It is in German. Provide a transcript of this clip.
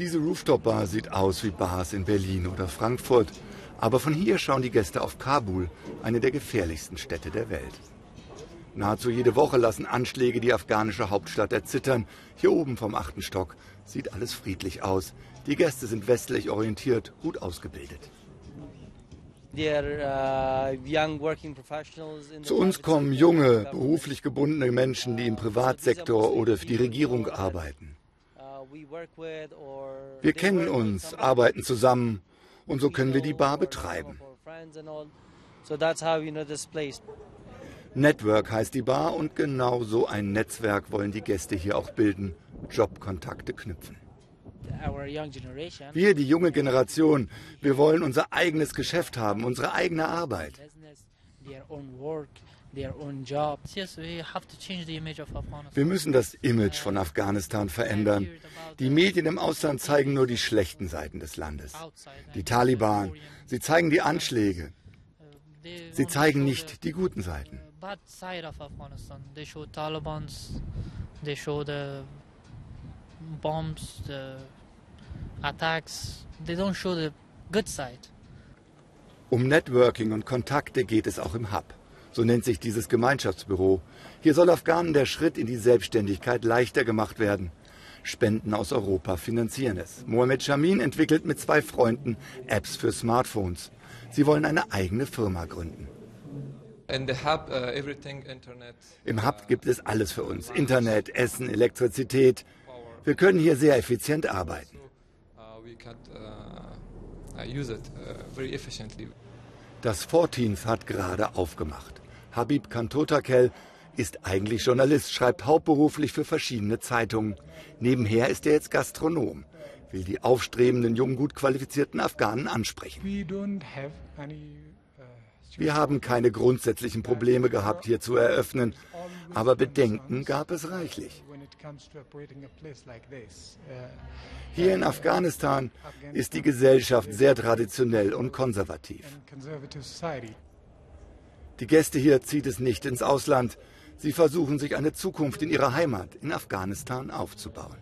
Diese Rooftop-Bar sieht aus wie Bars in Berlin oder Frankfurt. Aber von hier schauen die Gäste auf Kabul, eine der gefährlichsten Städte der Welt. Nahezu jede Woche lassen Anschläge die afghanische Hauptstadt erzittern. Hier oben vom achten Stock sieht alles friedlich aus. Die Gäste sind westlich orientiert, gut ausgebildet. Uh, Zu uns kommen junge, beruflich gebundene Menschen, die im Privatsektor oder für die Regierung arbeiten. Wir kennen uns, arbeiten zusammen und so können wir die Bar betreiben. Network heißt die Bar und genau so ein Netzwerk wollen die Gäste hier auch bilden, Jobkontakte knüpfen. Wir, die junge Generation, wir wollen unser eigenes Geschäft haben, unsere eigene Arbeit. Wir müssen das Image von Afghanistan verändern. Die Medien im Ausland zeigen nur die schlechten Seiten des Landes. Die Taliban, sie zeigen die Anschläge. Sie zeigen nicht die guten Seiten. bombs, the attacks. They don't show the good side. Um Networking und Kontakte geht es auch im Hub. So nennt sich dieses Gemeinschaftsbüro. Hier soll Afghanen der Schritt in die Selbstständigkeit leichter gemacht werden. Spenden aus Europa finanzieren es. Mohamed Shamin entwickelt mit zwei Freunden Apps für Smartphones. Sie wollen eine eigene Firma gründen. Uh, Im Hub gibt es alles für uns. Internet, Essen, Elektrizität. Wir können hier sehr effizient arbeiten. Das Fortins hat gerade aufgemacht. Habib Kantotakel ist eigentlich Journalist, schreibt hauptberuflich für verschiedene Zeitungen. Nebenher ist er jetzt Gastronom, will die aufstrebenden, jungen, gut qualifizierten Afghanen ansprechen. Wir haben keine grundsätzlichen Probleme gehabt, hier zu eröffnen, aber Bedenken gab es reichlich. Hier in Afghanistan ist die Gesellschaft sehr traditionell und konservativ. Die Gäste hier zieht es nicht ins Ausland. Sie versuchen sich eine Zukunft in ihrer Heimat, in Afghanistan, aufzubauen.